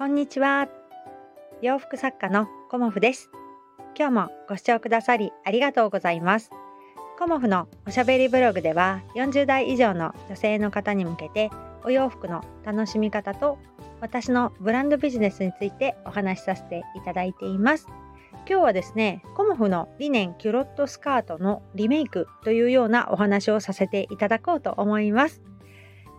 こんにちは。洋服作家のコモフです。今日もご視聴くださりありがとうございます。コモフのおしゃべりブログでは40代以上の女性の方に向けてお洋服の楽しみ方と私のブランドビジネスについてお話しさせていただいています。今日はですね、コモフのリネンキュロットスカートのリメイクというようなお話をさせていただこうと思います。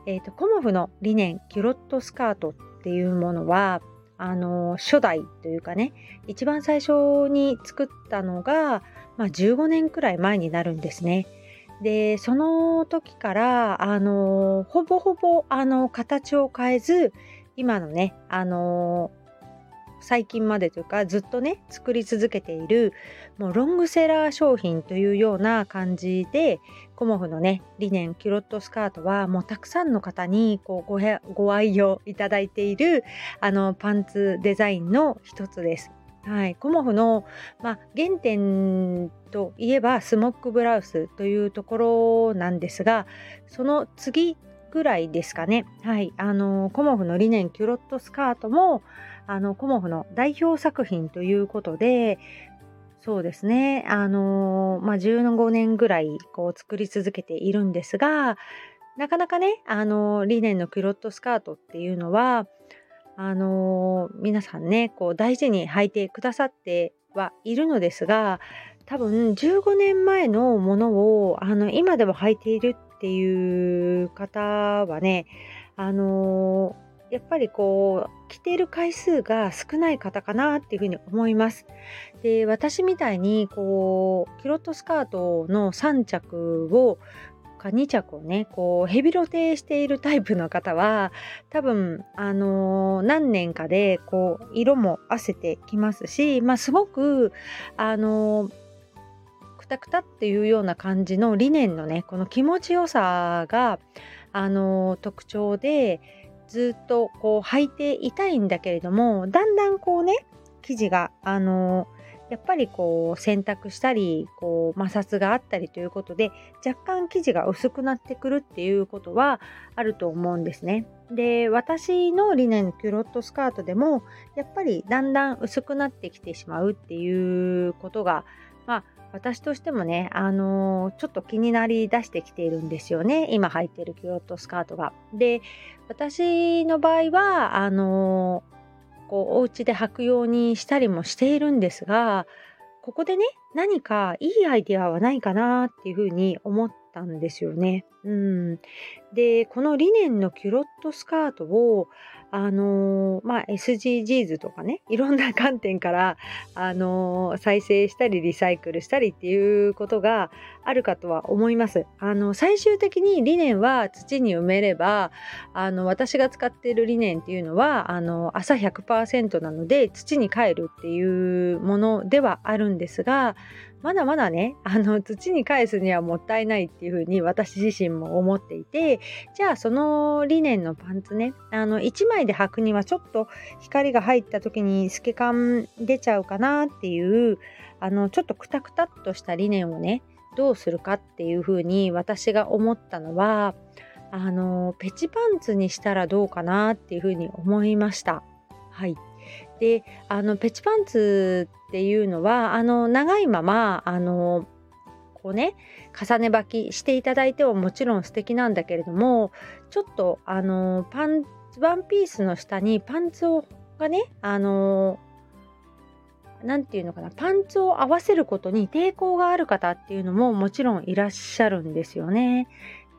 え、ー、と、コモフのリネンキュロットスカートっっていうものはあの初代というかね一番最初に作ったのが、まあ、15年くらい前になるんですね。でその時からあのほぼほぼあの形を変えず今のねあの最近までというかずっとね作り続けているもうロングセラー商品というような感じでコモフのねリネンキュロットスカートはもうたくさんの方にこうごご愛用いただいているあのパンツデザインの一つです。はい、コモフの、まあ、原点といえばスモックブラウスというところなんですがその次ぐらいですかね。はい。あの、コモフのリネンキュロットスカートも、あのコモフの代表作品ということでそうですねあのまあ15年ぐらいこう作り続けているんですがなかなかねあのリネンのキュロットスカートっていうのはあの皆さんねこう大事に履いてくださってはいるのですが多分15年前のものをあの今でも履いているっていう方はねあのやっぱりこう着ている回数が少ない方かなっていうふうに思います。で私みたいにこうキロットスカートの3着をか2着をねこうヘビロテしているタイプの方は多分あのー、何年かでこう色も褪せてきますし、まあ、すごくあのーくたくたっていうような感じの理念のねこの気持ちよさがあの特徴でずっとこう履いていたいんだけれどもだんだんこうね生地があのやっぱりこう洗濯したりこう摩擦があったりということで若干生地が薄くなってくるっていうことはあると思うんですね。で私のリネンキュロットスカートでもやっぱりだんだん薄くなってきてしまうっていうことがまあ私としてもね、あのー、ちょっと気になりだしてきているんですよね。今履いているキュロットスカートが。で、私の場合は、あのー、こう、お家で履くようにしたりもしているんですが、ここでね、何かいいアイデアはないかなっていうふうに思ったんですよね。うん。で、このリネンのキュロットスカートを、あのー、まあ、SDGs とかね、いろんな観点から、あのー、再生したりリサイクルしたりっていうことがあるかとは思います。あの、最終的に理念は土に埋めれば、あの、私が使っている理念っていうのは、あの、朝100%なので土に帰るっていうものではあるんですが、まだまだねあの土に返すにはもったいないっていうふうに私自身も思っていてじゃあその理念のパンツねあの1枚で履くにはちょっと光が入った時に透け感出ちゃうかなっていうあのちょっとクタクタっとした理念をねどうするかっていうふうに私が思ったのはあのペチパンツにしたらどうかなっていうふうに思いました。はい、であのペチパンツっていうのはあの長いままあのこうね重ね履きしていただいてはもちろん素敵なんだけれどもちょっとあのパンワンピースの下にパンツをがねあの何て言うのかなパンツを合わせることに抵抗がある方っていうのももちろんいらっしゃるんですよね。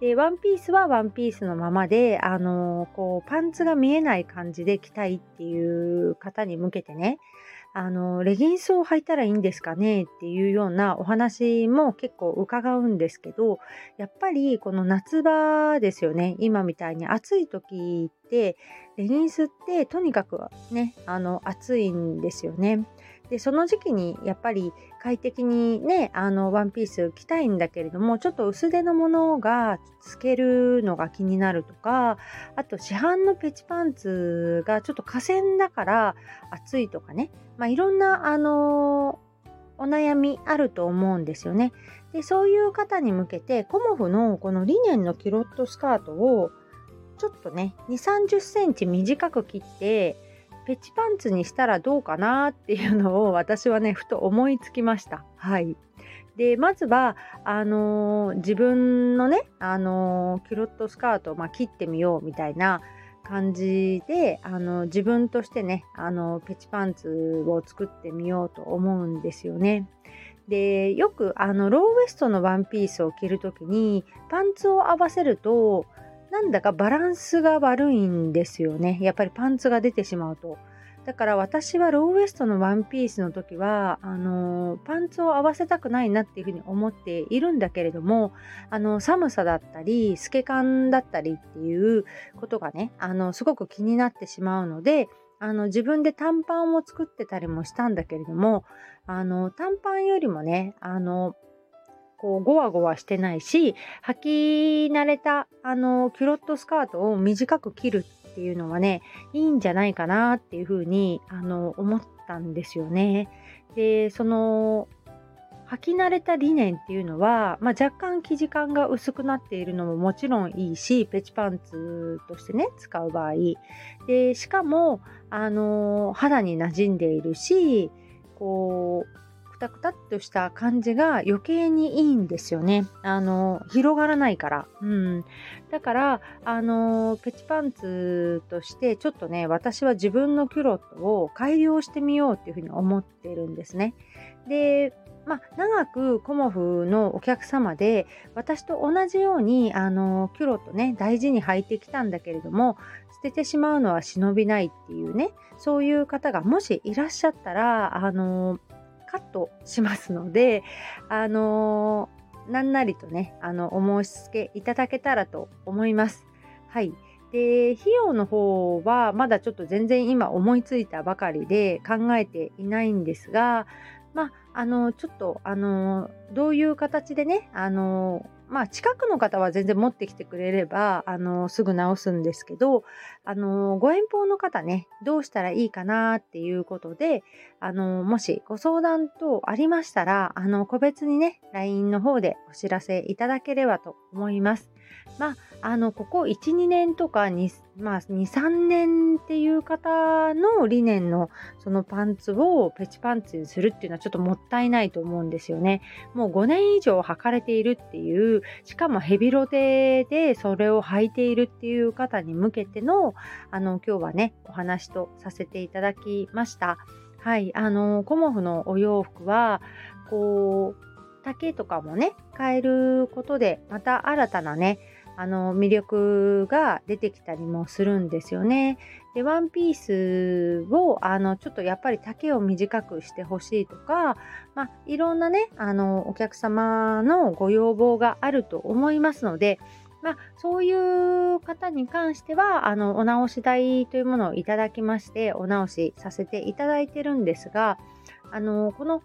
で、ワンピースはワンピースのままで、あのこう、パンツが見えない感じで着たいっていう方に向けてね、あの、レギンスを履いたらいいんですかねっていうようなお話も結構伺うんですけど、やっぱりこの夏場ですよね。今みたいに暑い時って、レギンスってとにかくね、あの、暑いんですよね。でその時期にやっぱり快適にねあのワンピース着たいんだけれどもちょっと薄手のものが透けるのが気になるとかあと市販のペチパンツがちょっと河川だから暑いとかね、まあ、いろんなあのお悩みあると思うんですよね。でそういう方に向けてコモフのこのリネンのキロットスカートをちょっとね2 3 0センチ短く切ってペチパンツにしたらどうかなっていうのを私はねふと思いつきました。はいでまずはあのー、自分のね、あのー、キュロットスカートを、まあ、切ってみようみたいな感じであの自分としてねあのペチパンツを作ってみようと思うんですよね。でよくあのローウエストのワンピースを着る時にパンツを合わせるとなんだかバランスが悪いんですよねやっぱりパンツが出てしまうと。だから私はローウエストのワンピースの時はあのパンツを合わせたくないなっていうふうに思っているんだけれどもあの寒さだったり透け感だったりっていうことがねあのすごく気になってしまうのであの自分で短パンを作ってたりもしたんだけれどもあの短パンよりもねあのこうゴワゴワしてないし履き慣れたあのキュロットスカートを短く切るっていうのはねいいんじゃないかなっていうふうにあの思ったんですよね。でその履き慣れたリネンっていうのは、まあ、若干生地感が薄くなっているのももちろんいいしペチパンツとしてね使う場合でしかもあの肌に馴染んでいるしこうタクタっとした感じが余計にいいんですよね。あの、広がらないから。うん。だから、あの、ペチパンツとしてちょっとね、私は自分のキュロットを改良してみようっていうふうに思ってるんですね。で、まあ、長くコモフのお客様で私と同じようにあのキュロットね大事に履いてきたんだけれども捨ててしまうのは忍びないっていうねそういう方がもしいらっしゃったらあのカットしますので、あのー、なんなりとね、あの、お申し付けいただけたらと思います。はい。で、費用の方はまだちょっと全然今思いついたばかりで考えていないんですが、まあ、あの、ちょっと、あの、どういう形でね、あの、まあ、近くの方は全然持ってきてくれれば、あの、すぐ直すんですけど、あの、ご遠方の方ね、どうしたらいいかなっていうことで、あの、もしご相談等ありましたら、あの、個別にね、LINE の方でお知らせいただければと思います。まあ、あの、ここ1、2年とか2、まあ、2、3年っていう方の理念のそのパンツをペチパンツにするっていうのはちょっともったいないと思うんですよね。もう5年以上履かれているっていう、しかもヘビロテでそれを履いているっていう方に向けての、あの、今日はね、お話とさせていただきました。はい、あの、コモフのお洋服は、こう、丈とかもね、変えることで、また新たなね、あの魅力が出てきたりもするんですよね。で、ワンピースをあのちょっとやっぱり丈を短くしてほしいとか、まあ、いろんなね、あのお客様のご要望があると思いますので、まあ、そういう方に関しては、あの、お直し代というものをいただきまして、お直しさせていただいてるんですが、あの、この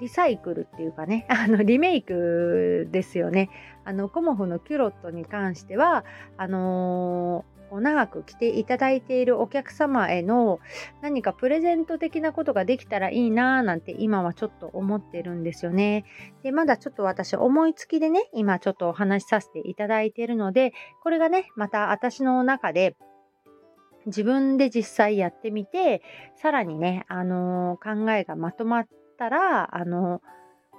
リサイクルっていうかね、あの、リメイクですよね。あの、コモフのキュロットに関しては、あのー、長く来ていただいているお客様への何かプレゼント的なことができたらいいなぁなんて今はちょっと思ってるんですよね。で、まだちょっと私思いつきでね、今ちょっとお話しさせていただいているので、これがね、また私の中で自分で実際やってみて、さらにね、あのー、考えがまとまっったら、あの、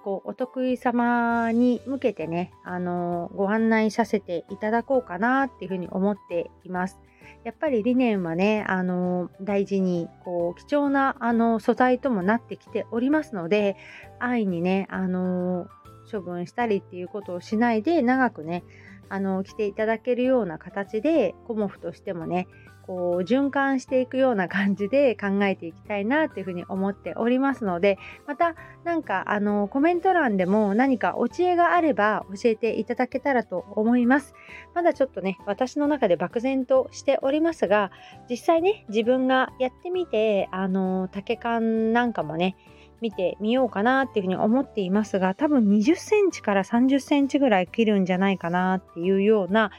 こうお得意様に向けてね、あのご案内させていただこうかなっていうふうに思っています。やっぱり理念はね、あの大事にこう貴重なあの素材ともなってきておりますので、安易にね、あの処分したりっていうことをしないで長くね、あの着ていただけるような形でコモフとしてもねこう循環していくような感じで考えていきたいなというふうに思っておりますのでまた何かあのコメント欄でも何かお知恵があれば教えていただけたらと思いますまだちょっとね私の中で漠然としておりますが実際ね自分がやってみてあの竹缶なんかもね見てみようかなっていうふうに思っていますが多分20センチから30センチぐらい切るんじゃないかなっていうような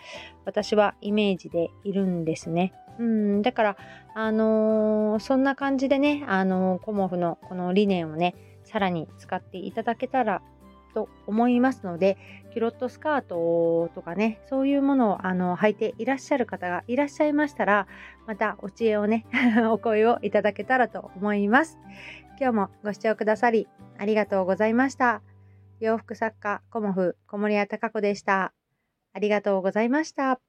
私はイメージでいるんですね。うん、だから、あのー、そんな感じでね、あのー、コモフのこの理念をね、さらに使っていただけたらと思いますのでキュロットスカートとかねそういうものをあの履いていらっしゃる方がいらっしゃいましたらまたお知恵をね お声をいただけたらと思います。今日もご視聴くださりありがとうございました。洋服作家コモフ小森屋隆子でした。ありがとうございました。